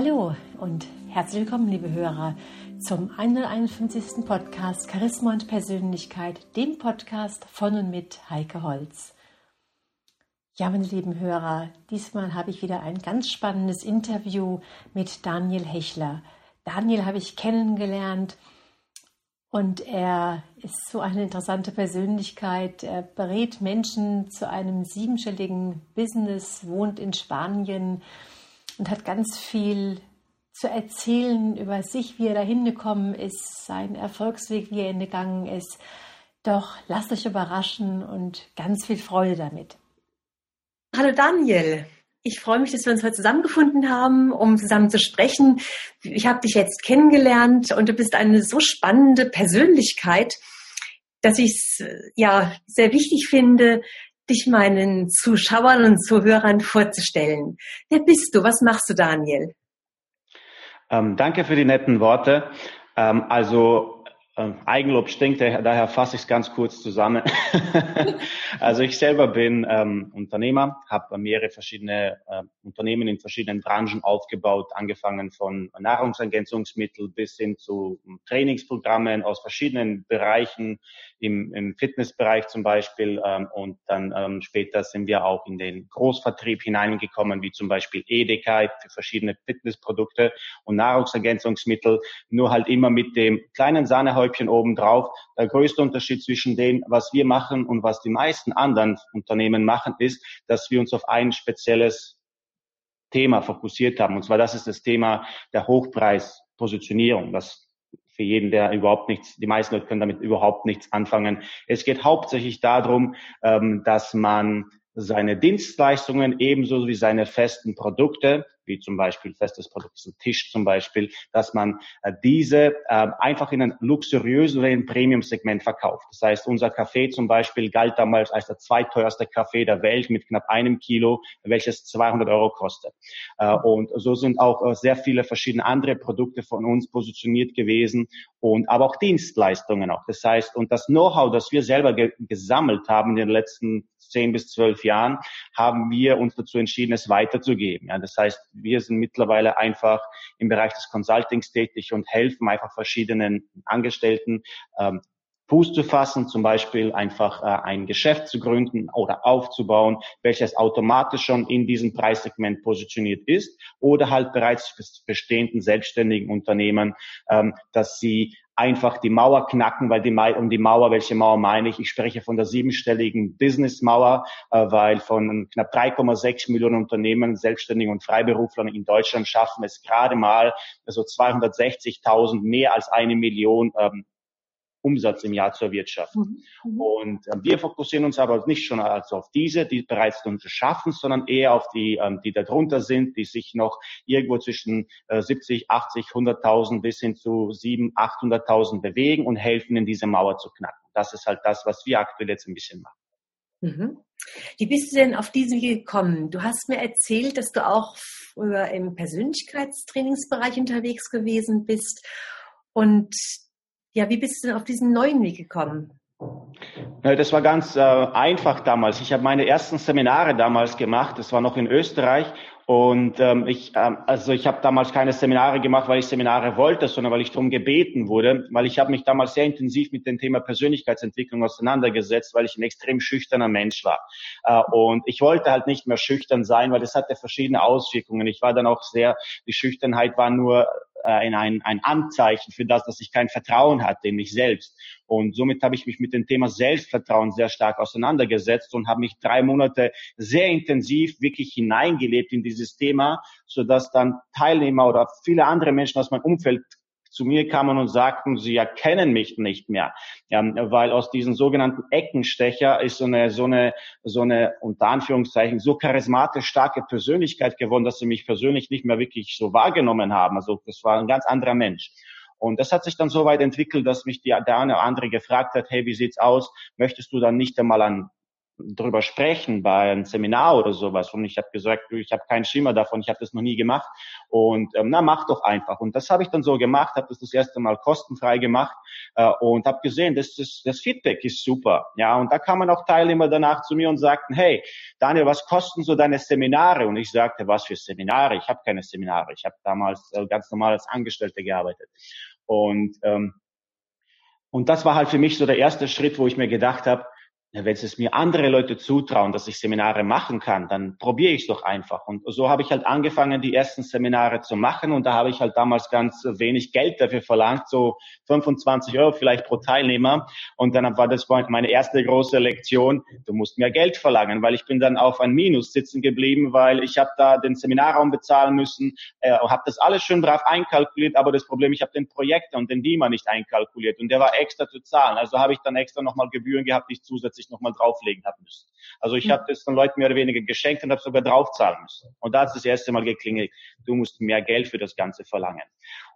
Hallo und herzlich willkommen, liebe Hörer, zum 151. Podcast Charisma und Persönlichkeit, dem Podcast von und mit Heike Holz. Ja, meine lieben Hörer, diesmal habe ich wieder ein ganz spannendes Interview mit Daniel Hechler. Daniel habe ich kennengelernt und er ist so eine interessante Persönlichkeit. Er berät Menschen zu einem siebenstelligen Business, wohnt in Spanien und hat ganz viel zu erzählen über sich, wie er dahin gekommen ist, sein Erfolgsweg, wie er ihn gegangen ist. Doch lasst euch überraschen und ganz viel Freude damit. Hallo Daniel, ich freue mich, dass wir uns heute zusammengefunden haben, um zusammen zu sprechen. Ich habe dich jetzt kennengelernt und du bist eine so spannende Persönlichkeit, dass ich es ja sehr wichtig finde, dich meinen Zuschauern und Zuhörern vorzustellen. Wer bist du? Was machst du, Daniel? Ähm, danke für die netten Worte. Ähm, also ähm, Eigenlob stinkt, daher fasse ich es ganz kurz zusammen. also ich selber bin ähm, Unternehmer, habe mehrere verschiedene äh, Unternehmen in verschiedenen Branchen aufgebaut, angefangen von Nahrungsergänzungsmitteln bis hin zu Trainingsprogrammen aus verschiedenen Bereichen, im, im Fitnessbereich zum Beispiel. Ähm, und dann ähm, später sind wir auch in den Großvertrieb hineingekommen, wie zum Beispiel Edeka für verschiedene Fitnessprodukte und Nahrungsergänzungsmittel, nur halt immer mit dem kleinen Sahnehäubchen Häubchen obendrauf. Der größte Unterschied zwischen dem, was wir machen und was die meisten anderen Unternehmen machen, ist, dass wir uns auf ein spezielles Thema fokussiert haben. Und zwar das ist das Thema der Hochpreispositionierung, was für jeden, der überhaupt nichts, die meisten Leute können damit überhaupt nichts anfangen. Es geht hauptsächlich darum, ähm, dass man seine Dienstleistungen ebenso wie seine festen Produkte wie zum Beispiel festes Produkt, so Tisch zum Beispiel, dass man äh, diese äh, einfach in einem luxuriösen oder in Premium-Segment verkauft. Das heißt, unser Kaffee zum Beispiel galt damals als der zweiteuerste Kaffee der Welt mit knapp einem Kilo, welches 200 Euro kostet. Äh, und so sind auch äh, sehr viele verschiedene andere Produkte von uns positioniert gewesen und aber auch Dienstleistungen auch. Das heißt, und das Know-how, das wir selber ge gesammelt haben in den letzten zehn bis zwölf Jahren, haben wir uns dazu entschieden, es weiterzugeben. Ja, das heißt, wir sind mittlerweile einfach im Bereich des Consultings tätig und helfen einfach verschiedenen Angestellten, ähm, Fuß zu fassen, zum Beispiel einfach äh, ein Geschäft zu gründen oder aufzubauen, welches automatisch schon in diesem Preissegment positioniert ist oder halt bereits bestehenden selbstständigen Unternehmen, ähm, dass sie einfach die Mauer knacken, weil die um die Mauer, welche Mauer meine ich? Ich spreche von der siebenstelligen Business-Mauer, äh, weil von knapp 3,6 Millionen Unternehmen, Selbstständigen und Freiberuflern in Deutschland schaffen es gerade mal so also 260.000 mehr als eine Million ähm, Umsatz im Jahr zu erwirtschaften. Mhm. mhm. Und äh, wir fokussieren uns aber nicht schon also auf diese, die bereits uns schaffen, sondern eher auf die, ähm, die darunter sind, die sich noch irgendwo zwischen äh, 70, 80, 100.000 bis hin zu 7, 800.000 bewegen und helfen, in diese Mauer zu knacken. Das ist halt das, was wir aktuell jetzt ein bisschen machen. Mhm. Wie bist du denn auf diesen Weg gekommen? Du hast mir erzählt, dass du auch früher im Persönlichkeitstrainingsbereich unterwegs gewesen bist und ja, wie bist du denn auf diesen neuen Weg gekommen? Das war ganz äh, einfach damals. Ich habe meine ersten Seminare damals gemacht. Das war noch in Österreich. Und ähm, ich, ähm, also ich habe damals keine Seminare gemacht, weil ich Seminare wollte, sondern weil ich darum gebeten wurde, weil ich habe mich damals sehr intensiv mit dem Thema Persönlichkeitsentwicklung auseinandergesetzt, weil ich ein extrem schüchterner Mensch war. Äh, und ich wollte halt nicht mehr schüchtern sein, weil das hatte verschiedene Auswirkungen. Ich war dann auch sehr, die Schüchternheit war nur äh, ein, ein Anzeichen für das, dass ich kein Vertrauen hatte in mich selbst. Und somit habe ich mich mit dem Thema Selbstvertrauen sehr stark auseinandergesetzt und habe mich drei Monate sehr intensiv wirklich hineingelebt in dieses Thema, so dass dann Teilnehmer oder viele andere Menschen aus meinem Umfeld zu mir kamen und sagten, sie erkennen mich nicht mehr, ja, weil aus diesen sogenannten Eckenstecher ist so eine, so eine, so eine, unter Anführungszeichen, so charismatisch starke Persönlichkeit geworden, dass sie mich persönlich nicht mehr wirklich so wahrgenommen haben. Also das war ein ganz anderer Mensch. Und das hat sich dann so weit entwickelt, dass mich die, der eine oder andere gefragt hat, hey, wie sieht's aus? Möchtest du dann nicht einmal an drüber sprechen bei einem Seminar oder sowas. Und ich habe gesagt, ich habe keinen Schimmer davon, ich habe das noch nie gemacht. Und ähm, na, mach doch einfach. Und das habe ich dann so gemacht, habe das das erste Mal kostenfrei gemacht äh, und habe gesehen, das, das, das Feedback ist super. Ja, und da kamen auch Teilnehmer danach zu mir und sagten, hey, Daniel, was kosten so deine Seminare? Und ich sagte, was für Seminare? Ich habe keine Seminare. Ich habe damals äh, ganz normal als Angestellte gearbeitet. Und ähm, und das war halt für mich so der erste Schritt, wo ich mir gedacht habe, wenn es mir andere Leute zutrauen, dass ich Seminare machen kann, dann probiere ich es doch einfach. Und so habe ich halt angefangen, die ersten Seminare zu machen. Und da habe ich halt damals ganz wenig Geld dafür verlangt, so 25 Euro vielleicht pro Teilnehmer. Und dann war das meine erste große Lektion. Du musst mehr Geld verlangen, weil ich bin dann auf ein Minus sitzen geblieben, weil ich habe da den Seminarraum bezahlen müssen, äh, habe das alles schön brav einkalkuliert. Aber das Problem, ich habe den Projektor und den Beamer nicht einkalkuliert und der war extra zu zahlen. Also habe ich dann extra nochmal Gebühren gehabt, die ich zusätzlich zusätzlich nochmal drauflegen habe müssen. Also ich mhm. habe das den Leuten mehr oder weniger geschenkt und habe sogar draufzahlen müssen. Und da hat es das erste Mal geklingelt, du musst mehr Geld für das Ganze verlangen.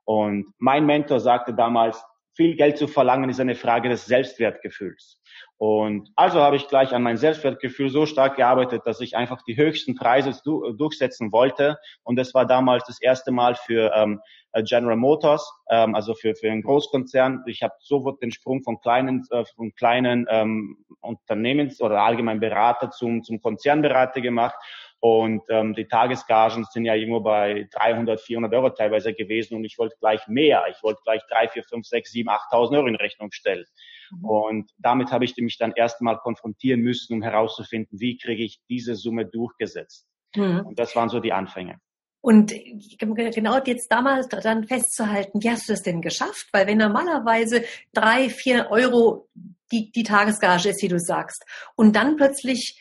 Und mein Mentor sagte damals, viel Geld zu verlangen ist eine Frage des Selbstwertgefühls. Und also habe ich gleich an mein Selbstwertgefühl so stark gearbeitet, dass ich einfach die höchsten Preise du durchsetzen wollte. Und das war damals das erste Mal für ähm, General Motors, ähm, also für, für einen Großkonzern. Ich habe sofort den Sprung von kleinen, äh, von kleinen ähm, Unternehmens- oder allgemein Berater zum, zum Konzernberater gemacht und ähm, die Tagesgagen sind ja irgendwo bei 300, 400 Euro teilweise gewesen und ich wollte gleich mehr. Ich wollte gleich 3, 4, 5, 6, 7, 8.000 Euro in Rechnung stellen. Mhm. Und damit habe ich mich dann erstmal konfrontieren müssen, um herauszufinden, wie kriege ich diese Summe durchgesetzt. Mhm. Und das waren so die Anfänge. Und genau jetzt damals dann festzuhalten, wie hast du das denn geschafft? Weil wenn normalerweise drei, vier Euro die, die Tagesgage ist, wie du sagst, und dann plötzlich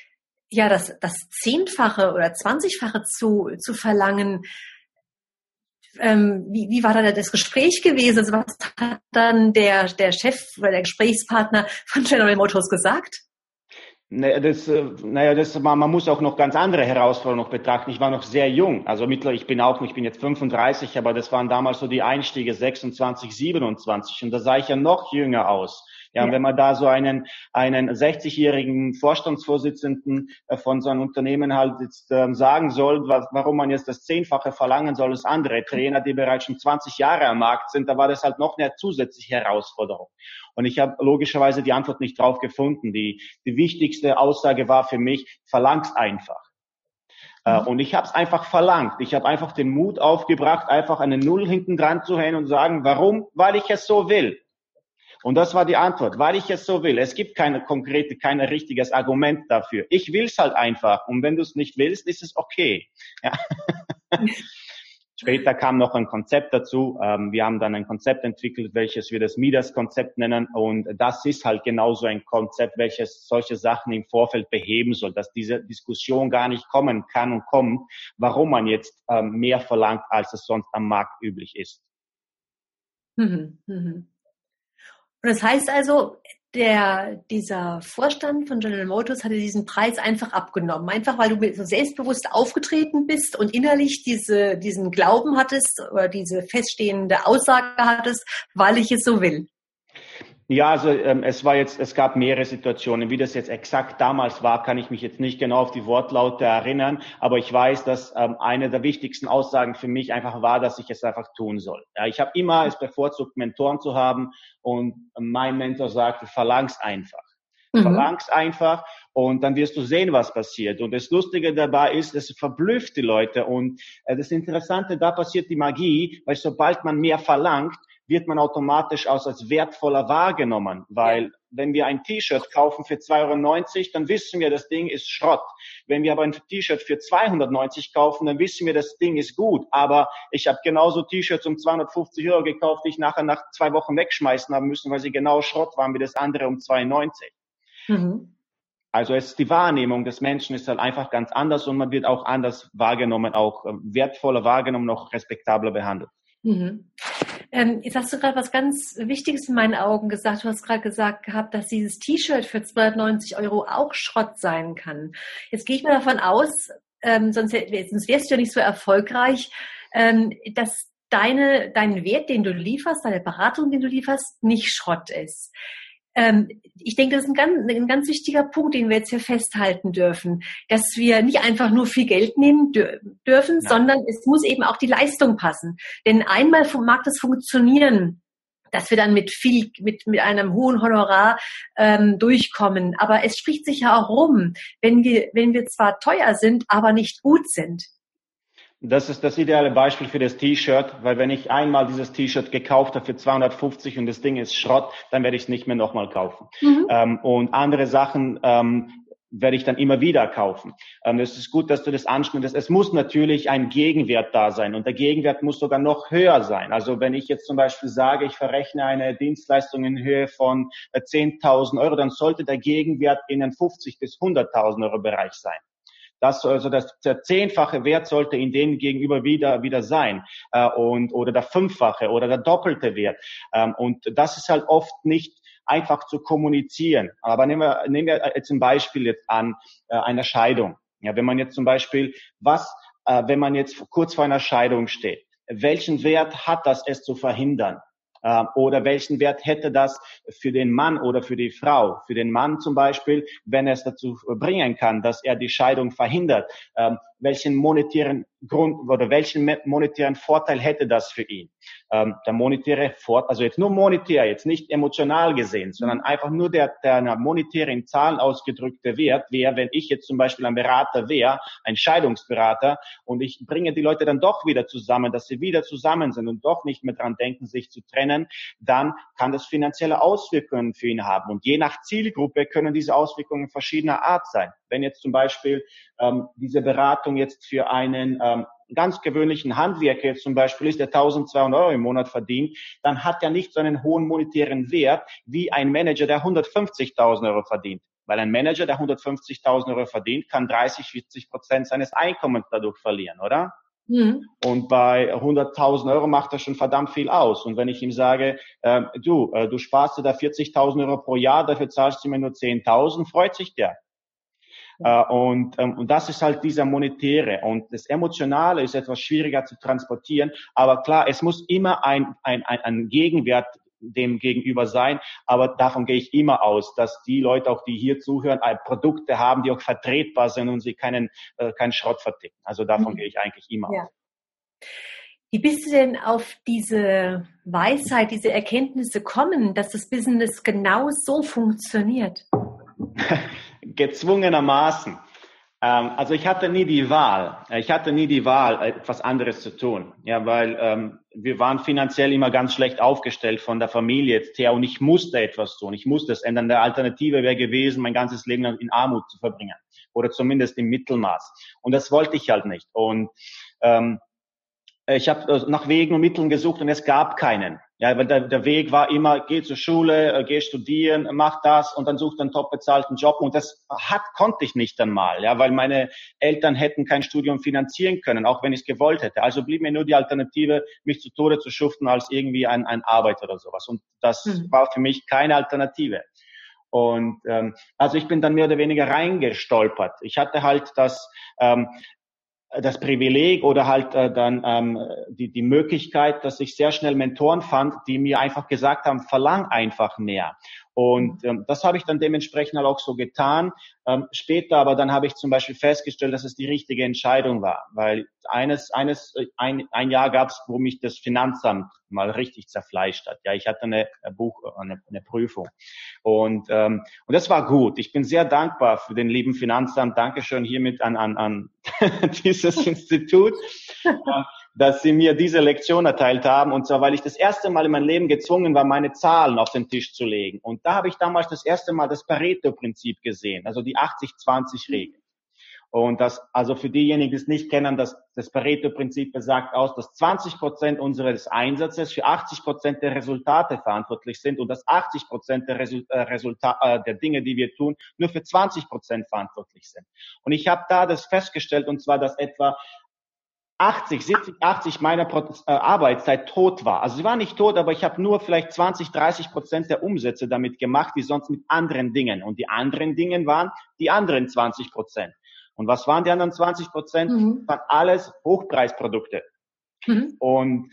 ja, das, das Zehnfache oder Zwanzigfache zu, zu verlangen, ähm, wie, wie war da das Gespräch gewesen? Also was hat dann der, der Chef oder der Gesprächspartner von General Motors gesagt? Naja, das, äh, naja, das, man, man muss auch noch ganz andere Herausforderungen noch betrachten. Ich war noch sehr jung. Also mittlerweile, ich bin auch, ich bin jetzt 35, aber das waren damals so die Einstiege 26, 27. Und da sah ich ja noch jünger aus. Ja, ja. wenn man da so einen, einen 60-jährigen Vorstandsvorsitzenden äh, von so einem Unternehmen halt jetzt ähm, sagen soll, was, warum man jetzt das Zehnfache verlangen soll als andere Trainer, die bereits schon 20 Jahre am Markt sind, da war das halt noch eine zusätzliche Herausforderung. Und ich habe logischerweise die Antwort nicht drauf gefunden. Die, die wichtigste Aussage war für mich, verlang's einfach. Äh, mhm. Und ich habe es einfach verlangt. Ich habe einfach den Mut aufgebracht, einfach eine Null hinten dran zu hängen und sagen, warum? Weil ich es so will. Und das war die Antwort, weil ich es so will. Es gibt keine konkrete, kein richtiges Argument dafür. Ich will es halt einfach. Und wenn du es nicht willst, ist es okay. Ja. Später kam noch ein Konzept dazu. Ähm, wir haben dann ein Konzept entwickelt, welches wir das Midas-Konzept nennen. Und das ist halt genauso ein Konzept, welches solche Sachen im Vorfeld beheben soll, dass diese Diskussion gar nicht kommen kann und kommt, warum man jetzt ähm, mehr verlangt, als es sonst am Markt üblich ist. Mhm, mhm. Und das heißt also, der, dieser Vorstand von General Motors hatte diesen Preis einfach abgenommen. Einfach weil du so selbstbewusst aufgetreten bist und innerlich diese, diesen Glauben hattest oder diese feststehende Aussage hattest, weil ich es so will. Ja, also ähm, es war jetzt, es gab mehrere Situationen. Wie das jetzt exakt damals war, kann ich mich jetzt nicht genau auf die Wortlaute erinnern, aber ich weiß, dass ähm, eine der wichtigsten Aussagen für mich einfach war, dass ich es einfach tun soll. Ja, ich habe immer es bevorzugt, Mentoren zu haben und mein Mentor sagte, verlang's einfach. Mhm. Verlang's einfach und dann wirst du sehen, was passiert. Und das Lustige dabei ist, es verblüfft die Leute und äh, das Interessante, da passiert die Magie, weil sobald man mehr verlangt, wird man automatisch aus als wertvoller wahrgenommen, weil wenn wir ein T-Shirt kaufen für 2,90 Euro, dann wissen wir, das Ding ist Schrott. Wenn wir aber ein T-Shirt für 290 kaufen, dann wissen wir, das Ding ist gut. Aber ich habe genauso T-Shirts um 250 Euro gekauft, die ich nachher nach zwei Wochen wegschmeißen haben müssen, weil sie genau Schrott waren wie das andere um 2,90. Mhm. Also es ist die Wahrnehmung des Menschen ist halt einfach ganz anders und man wird auch anders wahrgenommen, auch äh, wertvoller wahrgenommen, auch respektabler behandelt. Mhm. Ähm, jetzt hast du gerade was ganz Wichtiges in meinen Augen gesagt. Du hast gerade gesagt gehabt, dass dieses T-Shirt für 290 Euro auch Schrott sein kann. Jetzt gehe ich mal davon aus, ähm, sonst, sonst wärst du ja nicht so erfolgreich, ähm, dass deine, dein Wert, den du lieferst, deine Beratung, den du lieferst, nicht Schrott ist. Ähm, ich denke, das ist ein ganz, ein ganz wichtiger Punkt, den wir jetzt hier festhalten dürfen, dass wir nicht einfach nur viel Geld nehmen dürfen, ja. sondern es muss eben auch die Leistung passen. Denn einmal mag das funktionieren, dass wir dann mit viel, mit, mit einem hohen Honorar ähm, durchkommen. Aber es spricht sich ja auch rum, wenn wir, wenn wir zwar teuer sind, aber nicht gut sind. Das ist das ideale Beispiel für das T-Shirt, weil wenn ich einmal dieses T-Shirt gekauft habe für 250 und das Ding ist Schrott, dann werde ich es nicht mehr nochmal kaufen. Mhm. Ähm, und andere Sachen ähm, werde ich dann immer wieder kaufen. Ähm, es ist gut, dass du das anschnittest. Es muss natürlich ein Gegenwert da sein und der Gegenwert muss sogar noch höher sein. Also wenn ich jetzt zum Beispiel sage, ich verrechne eine Dienstleistung in Höhe von 10.000 äh, Euro, dann sollte der Gegenwert in den 50 bis 100.000 Euro Bereich sein. Das, also das, der zehnfache Wert sollte in dem gegenüber wieder, wieder sein, äh, und, oder der fünffache oder der doppelte Wert. Ähm, und das ist halt oft nicht einfach zu kommunizieren. Aber nehmen wir, nehmen wir jetzt ein Beispiel jetzt an, äh, einer Scheidung. Ja, wenn man jetzt zum Beispiel, was, äh, wenn man jetzt kurz vor einer Scheidung steht, welchen Wert hat das, es zu verhindern? Ähm, oder welchen Wert hätte das für den Mann oder für die Frau? Für den Mann zum Beispiel, wenn er es dazu bringen kann, dass er die Scheidung verhindert. Welchen monetären Grund oder welchen monetären Vorteil hätte das für ihn? Ähm, der monetäre Vorteil, also jetzt nur monetär, jetzt nicht emotional gesehen, sondern einfach nur der, der monetäre in Zahlen ausgedrückte Wert wäre, wenn ich jetzt zum Beispiel ein Berater wäre, ein Scheidungsberater, und ich bringe die Leute dann doch wieder zusammen, dass sie wieder zusammen sind und doch nicht mehr dran denken, sich zu trennen, dann kann das finanzielle Auswirkungen für ihn haben. Und je nach Zielgruppe können diese Auswirkungen verschiedener Art sein. Wenn jetzt zum Beispiel ähm, diese Beratung jetzt für einen ähm, ganz gewöhnlichen Handwerker zum Beispiel ist, der 1200 Euro im Monat verdient, dann hat er nicht so einen hohen monetären Wert wie ein Manager, der 150.000 Euro verdient. Weil ein Manager, der 150.000 Euro verdient, kann 30, 40 Prozent seines Einkommens dadurch verlieren, oder? Mhm. Und bei 100.000 Euro macht er schon verdammt viel aus. Und wenn ich ihm sage, äh, du, äh, du sparst dir da 40.000 Euro pro Jahr, dafür zahlst du mir nur 10.000, freut sich der. Äh, und, ähm, und das ist halt dieser monetäre. Und das Emotionale ist etwas schwieriger zu transportieren. Aber klar, es muss immer ein, ein, ein, ein Gegenwert dem gegenüber sein. Aber davon gehe ich immer aus, dass die Leute, auch die hier zuhören, Produkte haben, die auch vertretbar sind und sie keinen, äh, keinen Schrott verticken. Also davon mhm. gehe ich eigentlich immer ja. aus. Wie bist du denn auf diese Weisheit, diese Erkenntnisse kommen, dass das Business genau so funktioniert? gezwungenermaßen. Ähm, also ich hatte nie die Wahl. Ich hatte nie die Wahl, etwas anderes zu tun. Ja, weil ähm, wir waren finanziell immer ganz schlecht aufgestellt von der Familie jetzt her und ich musste etwas tun. Ich musste es ändern. Der Alternative wäre gewesen, mein ganzes Leben in Armut zu verbringen oder zumindest im Mittelmaß. Und das wollte ich halt nicht. Und ähm, ich habe äh, nach Wegen und Mitteln gesucht und es gab keinen. Ja, weil der, der Weg war immer, geh zur Schule, äh, geh studieren, mach das und dann such einen top bezahlten Job. Und das hat, konnte ich nicht einmal, ja, weil meine Eltern hätten kein Studium finanzieren können, auch wenn ich es gewollt hätte. Also blieb mir nur die Alternative, mich zu Tode zu schuften als irgendwie ein, ein Arbeiter oder sowas. Und das mhm. war für mich keine Alternative. Und ähm, also ich bin dann mehr oder weniger reingestolpert. Ich hatte halt das ähm, das Privileg oder halt äh, dann ähm, die, die Möglichkeit, dass ich sehr schnell Mentoren fand, die mir einfach gesagt haben, verlang einfach mehr. Und ähm, das habe ich dann dementsprechend halt auch so getan. Ähm, später aber dann habe ich zum Beispiel festgestellt, dass es die richtige Entscheidung war, weil eines, eines, äh, ein, ein Jahr gab es, wo mich das Finanzamt mal richtig zerfleischt hat. Ja, ich hatte eine Buch, eine, eine Prüfung und ähm, und das war gut. Ich bin sehr dankbar für den lieben Finanzamt. Dankeschön hiermit an an, an dieses Institut. dass sie mir diese Lektion erteilt haben. Und zwar, weil ich das erste Mal in meinem Leben gezwungen war, meine Zahlen auf den Tisch zu legen. Und da habe ich damals das erste Mal das Pareto-Prinzip gesehen, also die 80-20-Regel. Und das, also für diejenigen, die es nicht kennen, das, das Pareto-Prinzip besagt aus, dass 20 Prozent unseres Einsatzes für 80 Prozent der Resultate verantwortlich sind und dass 80 Prozent der, Resul äh, Resulta äh, der Dinge, die wir tun, nur für 20 Prozent verantwortlich sind. Und ich habe da das festgestellt, und zwar, dass etwa 80, 70, 80 meiner äh, Arbeitszeit tot war. Also sie war nicht tot, aber ich habe nur vielleicht 20, 30 Prozent der Umsätze damit gemacht, wie sonst mit anderen Dingen. Und die anderen Dingen waren die anderen 20 Prozent. Und was waren die anderen 20 Prozent? Mhm. Waren alles Hochpreisprodukte. Mhm. Und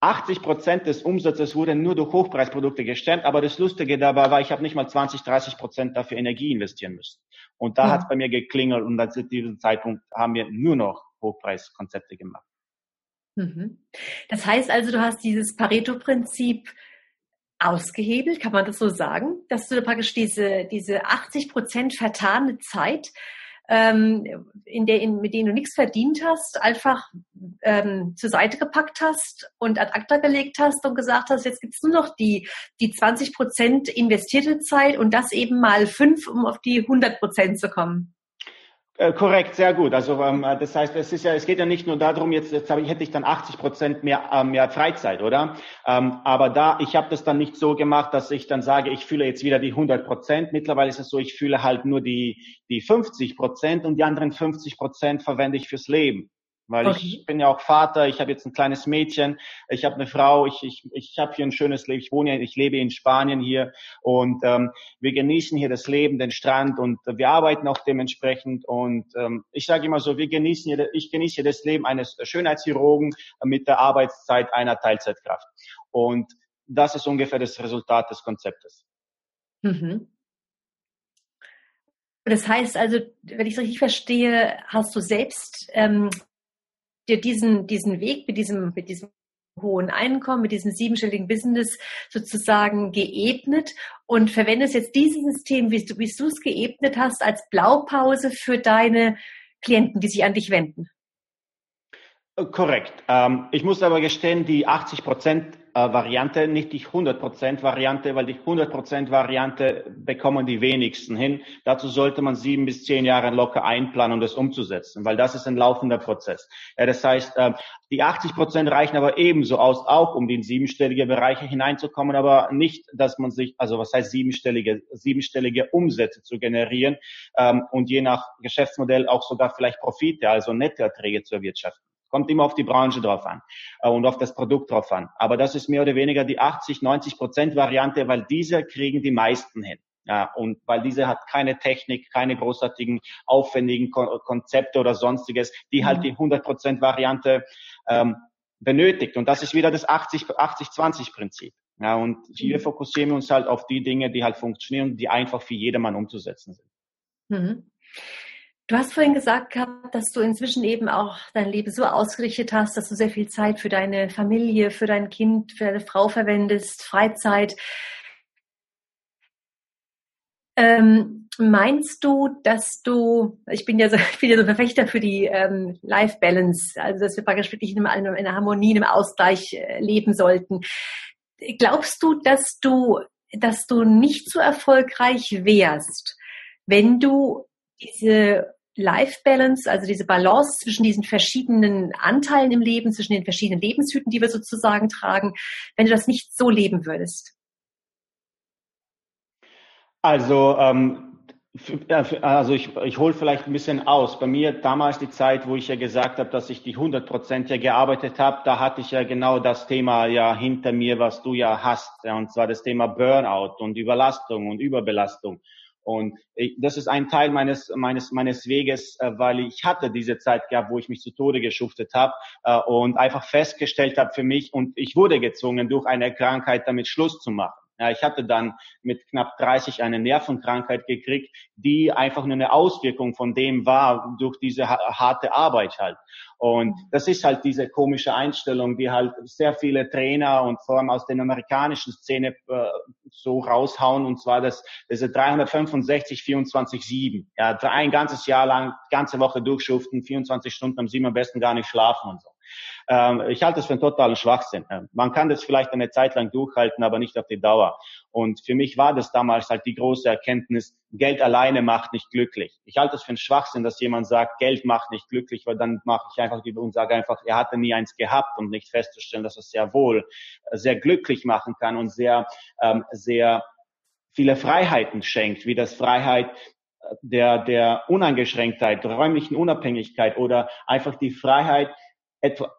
80 Prozent des Umsatzes wurden nur durch Hochpreisprodukte gestemmt, aber das Lustige dabei war, ich habe nicht mal 20, 30 Prozent dafür Energie investieren müssen. Und da ja. hat es bei mir geklingelt und zu diesem Zeitpunkt haben wir nur noch Hochpreiskonzepte gemacht. Mhm. Das heißt also, du hast dieses Pareto-Prinzip ausgehebelt, kann man das so sagen, dass du praktisch diese, diese 80 Prozent vertane Zeit ähm, in der, in, mit denen du nichts verdient hast, einfach ähm, zur Seite gepackt hast und ad acta gelegt hast und gesagt hast, jetzt gibt's nur noch die, die 20 Prozent investierte Zeit und das eben mal fünf, um auf die 100 Prozent zu kommen. Äh, korrekt, sehr gut. Also ähm, das heißt, es ist ja, es geht ja nicht nur darum, jetzt, jetzt habe ich, hätte ich dann 80 Prozent mehr, äh, mehr Freizeit, oder? Ähm, aber da, ich habe das dann nicht so gemacht, dass ich dann sage, ich fühle jetzt wieder die 100 Prozent. Mittlerweile ist es so, ich fühle halt nur die die 50 Prozent und die anderen 50 Prozent verwende ich fürs Leben. Weil okay. ich bin ja auch Vater, ich habe jetzt ein kleines Mädchen, ich habe eine Frau, ich, ich, ich habe hier ein schönes Leben, ich wohne, ich lebe in Spanien hier und ähm, wir genießen hier das Leben, den Strand und wir arbeiten auch dementsprechend und ähm, ich sage immer so, wir genießen hier, ich genieße hier das Leben eines Schönheitschirurgen mit der Arbeitszeit einer Teilzeitkraft. Und das ist ungefähr das Resultat des Konzeptes. Mhm. Das heißt also, wenn ich es richtig verstehe, hast du selbst ähm, dir diesen, diesen Weg mit diesem, mit diesem hohen Einkommen, mit diesem siebenstelligen Business sozusagen geebnet und verwendest jetzt dieses System, wie du, wie du es geebnet hast, als Blaupause für deine Klienten, die sich an dich wenden. Korrekt. Ähm, ich muss aber gestehen, die 80 Prozent äh, Variante, nicht die 100% Variante, weil die 100% Variante bekommen die wenigsten hin. Dazu sollte man sieben bis zehn Jahre locker einplanen, um das umzusetzen, weil das ist ein laufender Prozess. Ja, das heißt, äh, die 80% reichen aber ebenso aus, auch um in siebenstellige Bereiche hineinzukommen, aber nicht, dass man sich, also was heißt siebenstellige, siebenstellige Umsätze zu generieren ähm, und je nach Geschäftsmodell auch sogar vielleicht Profite, also Nettoerträge zu erwirtschaften. Kommt immer auf die Branche drauf an äh, und auf das Produkt drauf an. Aber das ist mehr oder weniger die 80, 90 Prozent Variante, weil diese kriegen die meisten hin. Ja, und weil diese hat keine Technik, keine großartigen, aufwendigen Ko Konzepte oder sonstiges, die halt mhm. die 100 Prozent Variante ähm, benötigt. Und das ist wieder das 80-20-Prinzip. Ja, und hier mhm. fokussieren wir uns halt auf die Dinge, die halt funktionieren, die einfach für jedermann umzusetzen sind. Mhm. Du hast vorhin gesagt gehabt, dass du inzwischen eben auch dein Leben so ausgerichtet hast, dass du sehr viel Zeit für deine Familie, für dein Kind, für deine Frau verwendest, Freizeit. Ähm, meinst du, dass du, ich bin ja so, ich bin ja so Verfechter für die ähm, Life Balance, also dass wir praktisch wirklich in, einer, in einer Harmonie, in einem Ausgleich äh, leben sollten. Glaubst du, dass du, dass du nicht so erfolgreich wärst, wenn du diese Life Balance, also diese Balance zwischen diesen verschiedenen Anteilen im Leben, zwischen den verschiedenen Lebenshüten, die wir sozusagen tragen, wenn du das nicht so leben würdest? Also, ähm, also ich, ich hole vielleicht ein bisschen aus. Bei mir damals die Zeit, wo ich ja gesagt habe, dass ich die 100 Prozent ja gearbeitet habe, da hatte ich ja genau das Thema ja hinter mir, was du ja hast, ja, und zwar das Thema Burnout und Überlastung und Überbelastung. Und ich, das ist ein Teil meines, meines, meines Weges, äh, weil ich hatte diese Zeit gehabt, wo ich mich zu Tode geschuftet habe äh, und einfach festgestellt habe für mich und ich wurde gezwungen, durch eine Krankheit damit Schluss zu machen. Ja, ich hatte dann mit knapp 30 eine Nervenkrankheit gekriegt, die einfach nur eine Auswirkung von dem war durch diese harte Arbeit halt. Und das ist halt diese komische Einstellung, die halt sehr viele Trainer und vor allem aus den amerikanischen Szene äh, so raushauen, und zwar das, diese 365, 24, 7. Ja, ein ganzes Jahr lang, ganze Woche durchschuften, 24 Stunden am 7 am besten gar nicht schlafen und so. Ähm, ich halte das für einen totalen Schwachsinn. Ähm, man kann das vielleicht eine Zeit lang durchhalten, aber nicht auf die Dauer. Und für mich war das damals halt die große Erkenntnis, Geld alleine macht nicht glücklich. Ich halte es für einen Schwachsinn, dass jemand sagt, Geld macht nicht glücklich, weil dann mache ich einfach die und sage einfach, er hatte nie eins gehabt und nicht festzustellen, dass es sehr wohl äh, sehr glücklich machen kann und sehr, ähm, sehr viele Freiheiten schenkt, wie das Freiheit äh, der, der Uneingeschränktheit, der räumlichen Unabhängigkeit oder einfach die Freiheit,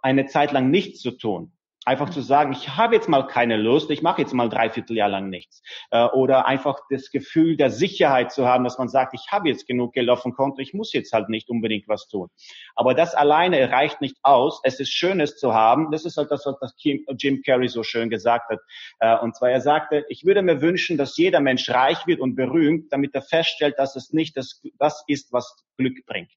eine Zeit lang nichts zu tun. Einfach zu sagen, ich habe jetzt mal keine Lust, ich mache jetzt mal dreiviertel Jahr lang nichts. Äh, oder einfach das Gefühl der Sicherheit zu haben, dass man sagt, ich habe jetzt genug Geld auf dem Konto, ich muss jetzt halt nicht unbedingt was tun. Aber das alleine reicht nicht aus. Es ist schön, es zu haben. Das ist halt das, was Jim Carrey so schön gesagt hat. Äh, und zwar er sagte, ich würde mir wünschen, dass jeder Mensch reich wird und berühmt, damit er feststellt, dass es nicht das, das ist, was Glück bringt.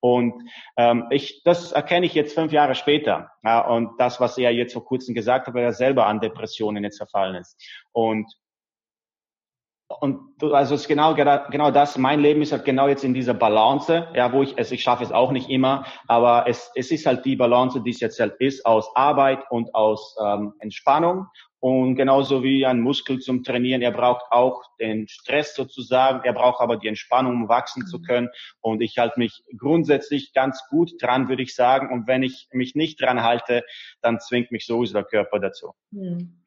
Und ähm, ich, das erkenne ich jetzt fünf Jahre später. Ja, und das, was er jetzt vor kurzem gesagt hat, weil er selber an Depressionen jetzt verfallen ist. Und und also es ist genau genau das. Mein Leben ist halt genau jetzt in dieser Balance, ja, wo ich es, ich schaffe es auch nicht immer, aber es, es ist halt die Balance, die es jetzt halt ist aus Arbeit und aus ähm, Entspannung und genauso wie ein Muskel zum Trainieren, er braucht auch den Stress sozusagen, er braucht aber die Entspannung, um wachsen zu mhm. können. Und ich halte mich grundsätzlich ganz gut dran, würde ich sagen. Und wenn ich mich nicht dran halte, dann zwingt mich sowieso der Körper dazu. Mhm.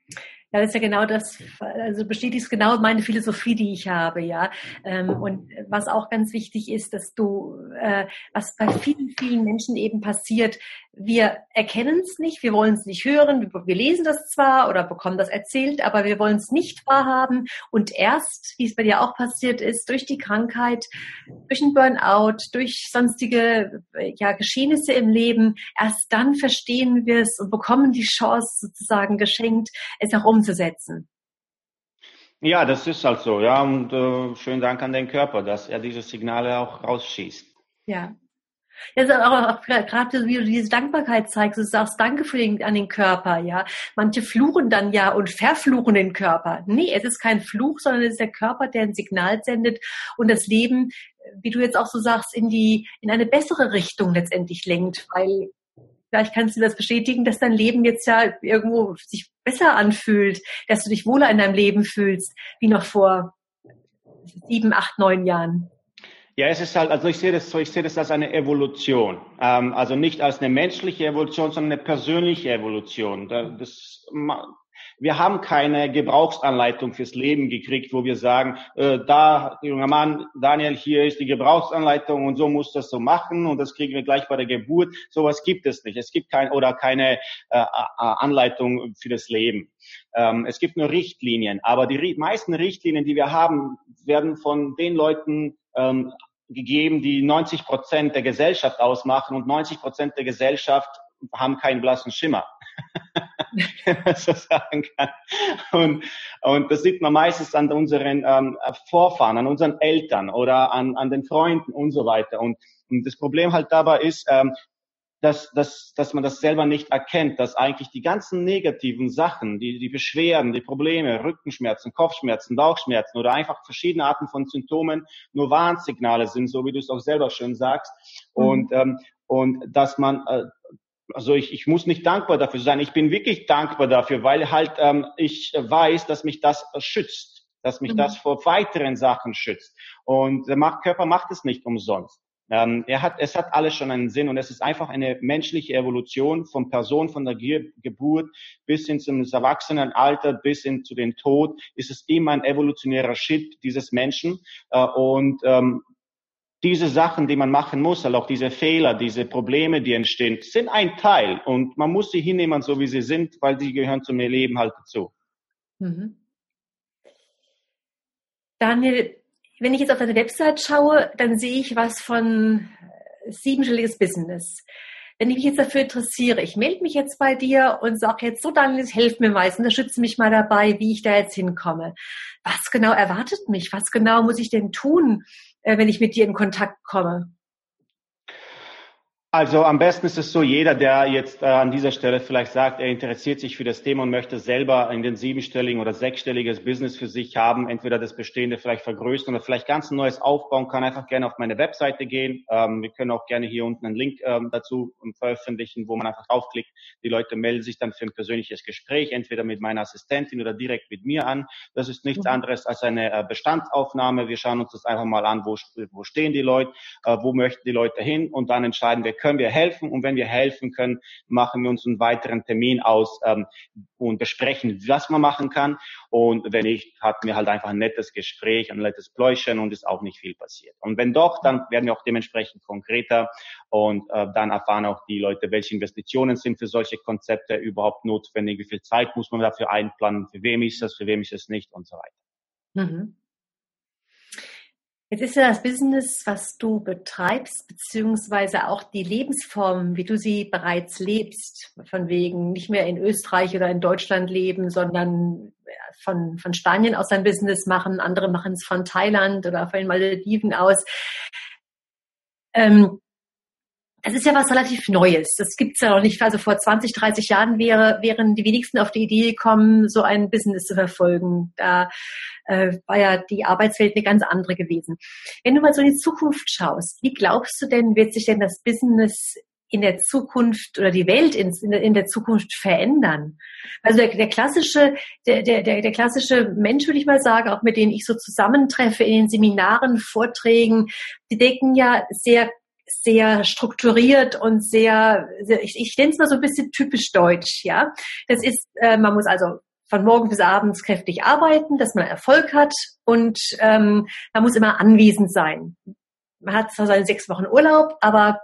Ja, das ist ja genau das, also bestätigt genau meine Philosophie, die ich habe, ja. Ähm, und was auch ganz wichtig ist, dass du, äh, was bei vielen, vielen Menschen eben passiert, wir erkennen es nicht, wir wollen es nicht hören, wir lesen das zwar oder bekommen das erzählt, aber wir wollen es nicht wahrhaben. Und erst, wie es bei dir auch passiert ist, durch die Krankheit, durch ein Burnout, durch sonstige ja, Geschehnisse im Leben, erst dann verstehen wir es und bekommen die Chance sozusagen geschenkt, es auch umzusetzen. Ja, das ist halt so, ja. Und äh, schönen Dank an den Körper, dass er diese Signale auch rausschießt. Ja, ja, ist auch, auch gerade wie du diese Dankbarkeit zeigst, du sagst Danke für den, an den Körper, ja. Manche fluchen dann ja und verfluchen den Körper. Nee, es ist kein Fluch, sondern es ist der Körper, der ein Signal sendet und das Leben, wie du jetzt auch so sagst, in die, in eine bessere Richtung letztendlich lenkt, weil vielleicht kannst du das bestätigen, dass dein Leben jetzt ja irgendwo sich besser anfühlt, dass du dich wohler in deinem Leben fühlst, wie noch vor sieben, acht, neun Jahren. Ja, es ist halt, also ich sehe das so, ich sehe das als eine Evolution. Ähm, also nicht als eine menschliche Evolution, sondern eine persönliche Evolution. Das, wir haben keine Gebrauchsanleitung fürs Leben gekriegt, wo wir sagen, äh, da, junger Mann, Daniel, hier ist die Gebrauchsanleitung und so muss das so machen und das kriegen wir gleich bei der Geburt. Sowas gibt es nicht. Es gibt kein oder keine äh, Anleitung für das Leben. Ähm, es gibt nur Richtlinien, aber die meisten Richtlinien, die wir haben, werden von den Leuten ähm, gegeben, die 90 Prozent der Gesellschaft ausmachen und 90 Prozent der Gesellschaft haben keinen blassen Schimmer. wenn man so sagen kann. Und, und das sieht man meistens an unseren ähm, Vorfahren, an unseren Eltern oder an, an den Freunden und so weiter. Und, und das Problem halt dabei ist, ähm, dass, dass, dass man das selber nicht erkennt, dass eigentlich die ganzen negativen Sachen, die, die Beschwerden, die Probleme, Rückenschmerzen, Kopfschmerzen, Bauchschmerzen oder einfach verschiedene Arten von Symptomen nur Warnsignale sind, so wie du es auch selber schön sagst. Mhm. Und, ähm, und dass man, äh, also ich, ich muss nicht dankbar dafür sein, ich bin wirklich dankbar dafür, weil halt ähm, ich weiß, dass mich das schützt, dass mich mhm. das vor weiteren Sachen schützt. Und der Körper macht es nicht umsonst. Ähm, er hat, es hat alles schon einen Sinn und es ist einfach eine menschliche Evolution von Person, von der Ge Geburt bis hin zum Erwachsenenalter, bis hin zu den Tod, ist es immer ein evolutionärer Schritt dieses Menschen. Äh, und ähm, diese Sachen, die man machen muss, also auch diese Fehler, diese Probleme, die entstehen, sind ein Teil und man muss sie hinnehmen, so wie sie sind, weil sie gehören zum Leben halt dazu. Mhm. Daniel, wenn ich jetzt auf deine Website schaue, dann sehe ich was von äh, siebenstelliges Business. Wenn ich mich jetzt dafür interessiere, ich melde mich jetzt bei dir und sage jetzt so, Daniel, helf mir mal, unterstütze mich mal dabei, wie ich da jetzt hinkomme. Was genau erwartet mich? Was genau muss ich denn tun, wenn ich mit dir in Kontakt komme? Also am besten ist es so, jeder, der jetzt äh, an dieser Stelle vielleicht sagt, er interessiert sich für das Thema und möchte selber in den siebenstelligen oder sechsstelliges Business für sich haben, entweder das bestehende vielleicht vergrößern oder vielleicht ganz ein neues aufbauen, kann einfach gerne auf meine Webseite gehen. Ähm, wir können auch gerne hier unten einen Link ähm, dazu veröffentlichen, wo man einfach draufklickt. Die Leute melden sich dann für ein persönliches Gespräch, entweder mit meiner Assistentin oder direkt mit mir an. Das ist nichts mhm. anderes als eine äh, Bestandsaufnahme. Wir schauen uns das einfach mal an, wo, wo stehen die Leute, äh, wo möchten die Leute hin und dann entscheiden wir, können wir helfen und wenn wir helfen können, machen wir uns einen weiteren Termin aus ähm, und besprechen, was man machen kann. Und wenn nicht, hatten wir halt einfach ein nettes Gespräch, ein nettes Pläuschen und ist auch nicht viel passiert. Und wenn doch, dann werden wir auch dementsprechend konkreter und äh, dann erfahren auch die Leute, welche Investitionen sind für solche Konzepte überhaupt notwendig, wie viel Zeit muss man dafür einplanen, für wem ist das, für wem ist es nicht und so weiter. Mhm. Jetzt ist ja das Business, was du betreibst, beziehungsweise auch die Lebensform, wie du sie bereits lebst, von wegen nicht mehr in Österreich oder in Deutschland leben, sondern von, von Spanien aus ein Business machen, andere machen es von Thailand oder von den Malediven aus. Ähm, es ist ja was relativ Neues. Das gibt's ja noch nicht. Also vor 20, 30 Jahren wäre, wären die wenigsten auf die Idee gekommen, so ein Business zu verfolgen. Da äh, war ja die Arbeitswelt eine ganz andere gewesen. Wenn du mal so in die Zukunft schaust, wie glaubst du denn, wird sich denn das Business in der Zukunft oder die Welt in, in der Zukunft verändern? Also der, der klassische, der, der, der klassische Mensch, würde ich mal sagen, auch mit denen ich so zusammentreffe in den Seminaren, Vorträgen, die denken ja sehr sehr strukturiert und sehr, sehr ich, ich nenne es mal so ein bisschen typisch deutsch, ja. Das ist, äh, man muss also von morgen bis abends kräftig arbeiten, dass man Erfolg hat und ähm, man muss immer anwesend sein. Man hat zwar seine sechs Wochen Urlaub, aber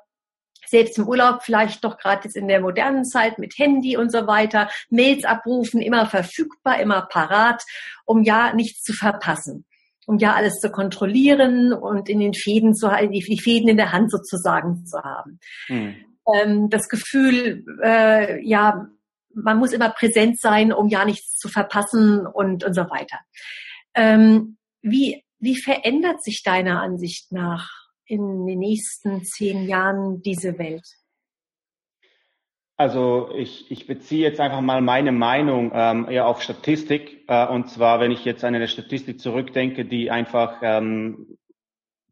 selbst im Urlaub vielleicht doch gerade jetzt in der modernen Zeit mit Handy und so weiter, Mails abrufen, immer verfügbar, immer parat, um ja nichts zu verpassen um ja alles zu kontrollieren und in den Fäden zu halten, die, die Fäden in der Hand sozusagen zu haben. Mhm. Ähm, das Gefühl, äh, ja, man muss immer präsent sein, um ja nichts zu verpassen und, und so weiter. Ähm, wie, wie verändert sich deiner Ansicht nach in den nächsten zehn Jahren diese Welt? Also ich, ich beziehe jetzt einfach mal meine Meinung ähm, eher auf Statistik. Äh, und zwar, wenn ich jetzt an eine Statistik zurückdenke, die einfach ähm,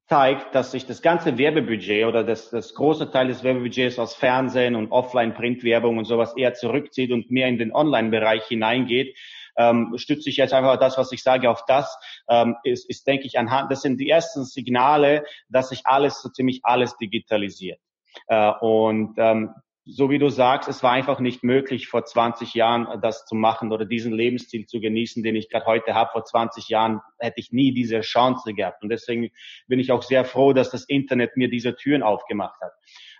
zeigt, dass sich das ganze Werbebudget oder das, das große Teil des Werbebudgets aus Fernsehen und Offline-Printwerbung und sowas eher zurückzieht und mehr in den Online-Bereich hineingeht, ähm, stütze ich jetzt einfach das, was ich sage, auf das, ähm, ist, ist, denke ich, anhand, das sind die ersten Signale, dass sich alles, so ziemlich alles digitalisiert. Äh, und ähm, so wie du sagst, es war einfach nicht möglich, vor 20 Jahren das zu machen oder diesen Lebensstil zu genießen, den ich gerade heute habe. Vor 20 Jahren hätte ich nie diese Chance gehabt. Und deswegen bin ich auch sehr froh, dass das Internet mir diese Türen aufgemacht hat.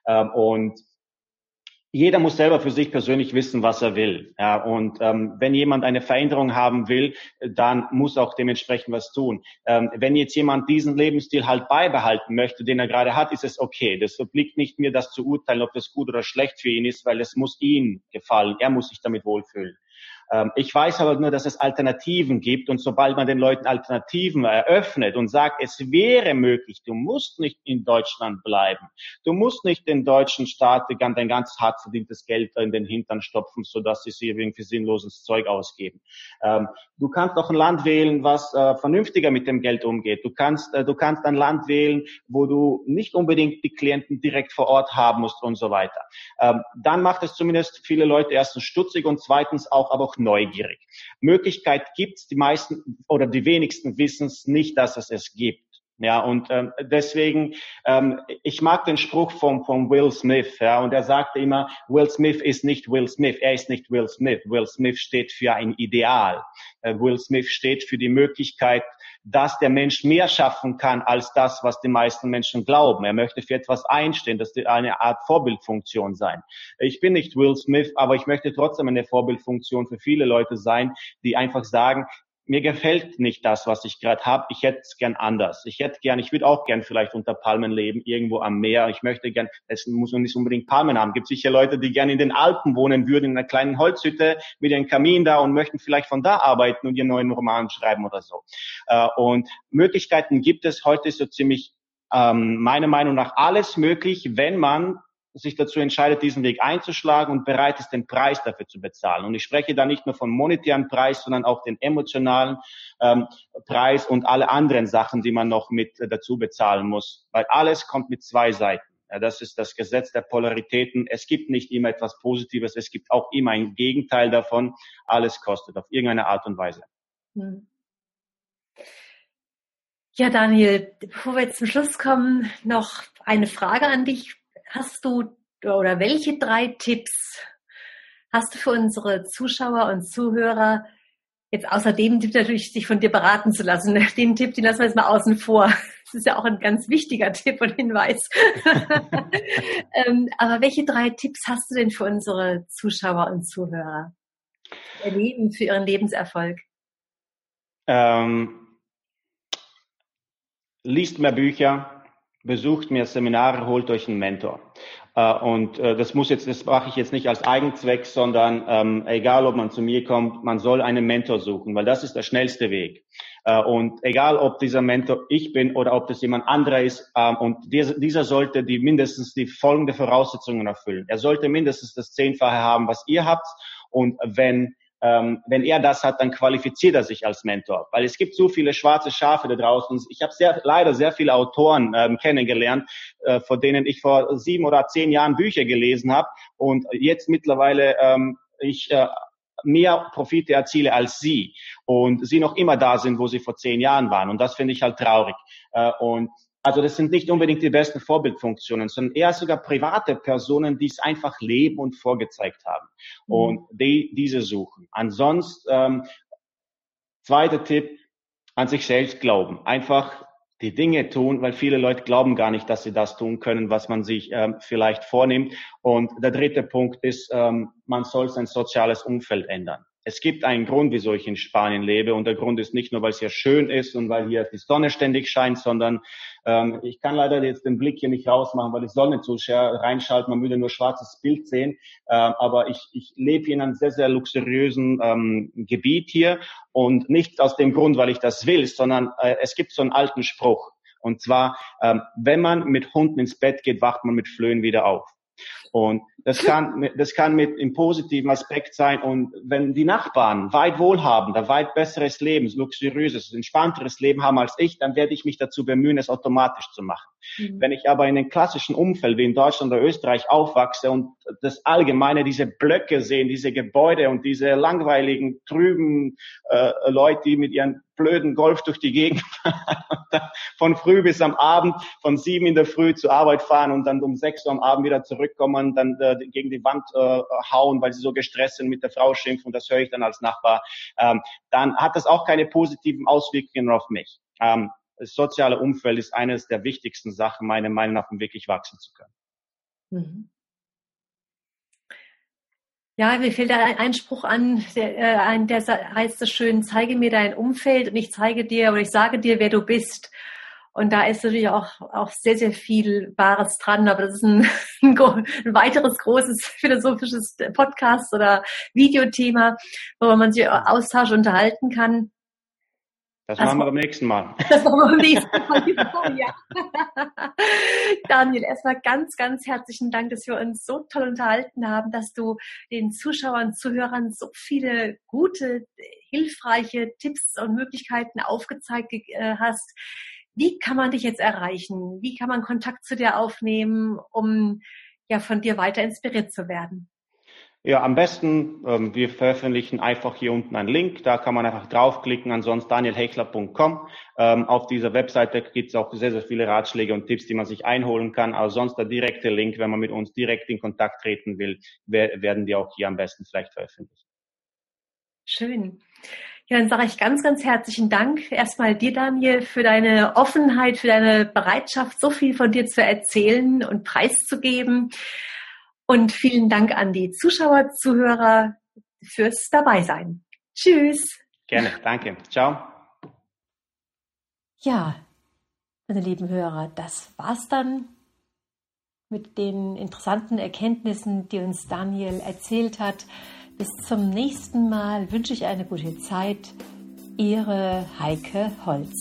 Ähm, und jeder muss selber für sich persönlich wissen, was er will. Ja, und ähm, wenn jemand eine Veränderung haben will, dann muss auch dementsprechend was tun. Ähm, wenn jetzt jemand diesen Lebensstil halt beibehalten möchte, den er gerade hat, ist es okay. Das obliegt nicht mir, das zu urteilen, ob das gut oder schlecht für ihn ist, weil es muss ihm gefallen. Er muss sich damit wohlfühlen. Ähm, ich weiß aber nur, dass es Alternativen gibt und sobald man den Leuten Alternativen eröffnet und sagt, es wäre möglich, du musst nicht in Deutschland bleiben, du musst nicht den deutschen Staat dein ganz hart verdientes Geld in den Hintern stopfen, sodass sie sie irgendwie sinnloses Zeug ausgeben. Ähm, du kannst doch ein Land wählen, was äh, vernünftiger mit dem Geld umgeht. Du kannst, äh, du kannst ein Land wählen, wo du nicht unbedingt die Klienten direkt vor Ort haben musst und so weiter. Ähm, dann macht es zumindest viele Leute erstens stutzig und zweitens auch aber auch neugierig. Möglichkeit gibt's, die meisten oder die wenigsten wissen es nicht, dass es es gibt. Ja, und ähm, deswegen, ähm, ich mag den Spruch von, von Will Smith, ja, und er sagte immer, Will Smith ist nicht Will Smith, er ist nicht Will Smith. Will Smith steht für ein Ideal. Äh, Will Smith steht für die Möglichkeit, dass der Mensch mehr schaffen kann als das, was die meisten Menschen glauben. Er möchte für etwas einstehen, das eine Art Vorbildfunktion sein. Ich bin nicht Will Smith, aber ich möchte trotzdem eine Vorbildfunktion für viele Leute sein, die einfach sagen, mir gefällt nicht das, was ich gerade habe. Ich hätte es gern anders. Ich hätte gern, ich würde auch gern vielleicht unter Palmen leben, irgendwo am Meer. Ich möchte gern, es muss man nicht unbedingt Palmen haben. Es gibt sicher Leute, die gern in den Alpen wohnen würden, in einer kleinen Holzhütte mit einem Kamin da und möchten vielleicht von da arbeiten und ihren neuen Roman schreiben oder so. Äh, und Möglichkeiten gibt es heute so ziemlich ähm, meiner Meinung nach alles möglich, wenn man sich dazu entscheidet, diesen Weg einzuschlagen und bereit ist, den Preis dafür zu bezahlen. Und ich spreche da nicht nur vom monetären Preis, sondern auch den emotionalen ähm, Preis und alle anderen Sachen, die man noch mit äh, dazu bezahlen muss. Weil alles kommt mit zwei Seiten. Ja, das ist das Gesetz der Polaritäten. Es gibt nicht immer etwas Positives, es gibt auch immer ein Gegenteil davon. Alles kostet auf irgendeine Art und Weise. Hm. Ja, Daniel, bevor wir jetzt zum Schluss kommen, noch eine Frage an dich hast du oder welche drei Tipps hast du für unsere Zuschauer und Zuhörer, Jetzt außer dem Tipp natürlich, sich von dir beraten zu lassen. Den Tipp, den lassen wir jetzt mal außen vor. Das ist ja auch ein ganz wichtiger Tipp und Hinweis. ähm, aber welche drei Tipps hast du denn für unsere Zuschauer und Zuhörer? Für ihr Leben, für ihren Lebenserfolg? Ähm, liest mehr Bücher, besucht mehr Seminare, holt euch einen Mentor. Äh, und äh, das muss jetzt, das mache ich jetzt nicht als Eigenzweck, sondern ähm, egal, ob man zu mir kommt, man soll einen Mentor suchen, weil das ist der schnellste Weg. Äh, und egal, ob dieser Mentor ich bin oder ob das jemand anderer ist, ähm, und dieser, dieser sollte die mindestens die folgende Voraussetzungen erfüllen. Er sollte mindestens das Zehnfache haben, was ihr habt. Und wenn ähm, wenn er das hat, dann qualifiziert er sich als Mentor. Weil es gibt so viele schwarze Schafe da draußen. Ich habe sehr, leider sehr viele Autoren ähm, kennengelernt, äh, vor denen ich vor sieben oder zehn Jahren Bücher gelesen habe und jetzt mittlerweile ähm, ich äh, mehr Profite erziele als sie und sie noch immer da sind, wo sie vor zehn Jahren waren. Und das finde ich halt traurig. Äh, und also das sind nicht unbedingt die besten Vorbildfunktionen, sondern eher sogar private Personen, die es einfach leben und vorgezeigt haben mhm. und die diese suchen. Ansonsten, ähm, zweiter Tipp, an sich selbst glauben. Einfach die Dinge tun, weil viele Leute glauben gar nicht, dass sie das tun können, was man sich ähm, vielleicht vornimmt. Und der dritte Punkt ist, ähm, man soll sein soziales Umfeld ändern es gibt einen Grund, wieso ich in Spanien lebe. Und der Grund ist nicht nur, weil es hier schön ist und weil hier die Sonne ständig scheint, sondern ähm, ich kann leider jetzt den Blick hier nicht rausmachen, weil die Sonne zu sehr reinschaltet. Man würde nur schwarzes Bild sehen. Ähm, aber ich, ich lebe hier in einem sehr, sehr luxuriösen ähm, Gebiet hier. Und nicht aus dem Grund, weil ich das will, sondern äh, es gibt so einen alten Spruch. Und zwar, ähm, wenn man mit Hunden ins Bett geht, wacht man mit Flöhen wieder auf. Und das kann, das kann mit im positiven Aspekt sein. Und wenn die Nachbarn weit wohlhabender, weit besseres Leben, luxuriöses, entspannteres Leben haben als ich, dann werde ich mich dazu bemühen, es automatisch zu machen. Mhm. Wenn ich aber in einem klassischen Umfeld wie in Deutschland oder Österreich aufwachse und das Allgemeine, diese Blöcke sehen, diese Gebäude und diese langweiligen, trüben äh, Leute, die mit ihren blöden Golf durch die Gegend von früh bis am Abend, von sieben in der Früh zur Arbeit fahren und dann um sechs Uhr am Abend wieder zurückkommen, dann äh, gegen die Wand äh, hauen, weil sie so gestresst sind, mit der Frau schimpfen, das höre ich dann als Nachbar, ähm, dann hat das auch keine positiven Auswirkungen auf mich. Ähm, das soziale Umfeld ist eines der wichtigsten Sachen, meiner Meinung nach, um wirklich wachsen zu können. Mhm. Ja, mir fällt da ein Einspruch an, der, äh, ein, der heißt so schön, zeige mir dein Umfeld und ich zeige dir oder ich sage dir, wer du bist. Und da ist natürlich auch, auch sehr, sehr viel Wahres dran, aber das ist ein, ein, ein weiteres großes philosophisches Podcast oder Videothema, wo man sich austauschen, unterhalten kann. Das machen wir beim nächsten Mal. Das machen wir beim nächsten Mal. ja. Daniel, erstmal ganz, ganz herzlichen Dank, dass wir uns so toll unterhalten haben, dass du den Zuschauern, Zuhörern so viele gute, hilfreiche Tipps und Möglichkeiten aufgezeigt äh, hast. Wie kann man dich jetzt erreichen? Wie kann man Kontakt zu dir aufnehmen, um ja von dir weiter inspiriert zu werden? Ja, am besten, ähm, wir veröffentlichen einfach hier unten einen Link, da kann man einfach draufklicken, ansonsten danielhechler.com. Ähm, auf dieser Webseite gibt es auch sehr, sehr viele Ratschläge und Tipps, die man sich einholen kann. Aber sonst der direkte Link, wenn man mit uns direkt in Kontakt treten will, werden wir auch hier am besten vielleicht veröffentlichen. Schön. Ja, dann sage ich ganz, ganz herzlichen Dank erstmal dir, Daniel, für deine Offenheit, für deine Bereitschaft, so viel von dir zu erzählen und preiszugeben. Und vielen Dank an die Zuschauer, Zuhörer fürs Dabeisein. Tschüss. Gerne, danke. Ciao. Ja, meine lieben Hörer, das war's dann mit den interessanten Erkenntnissen, die uns Daniel erzählt hat. Bis zum nächsten Mal wünsche ich eine gute Zeit. Ihre Heike Holz.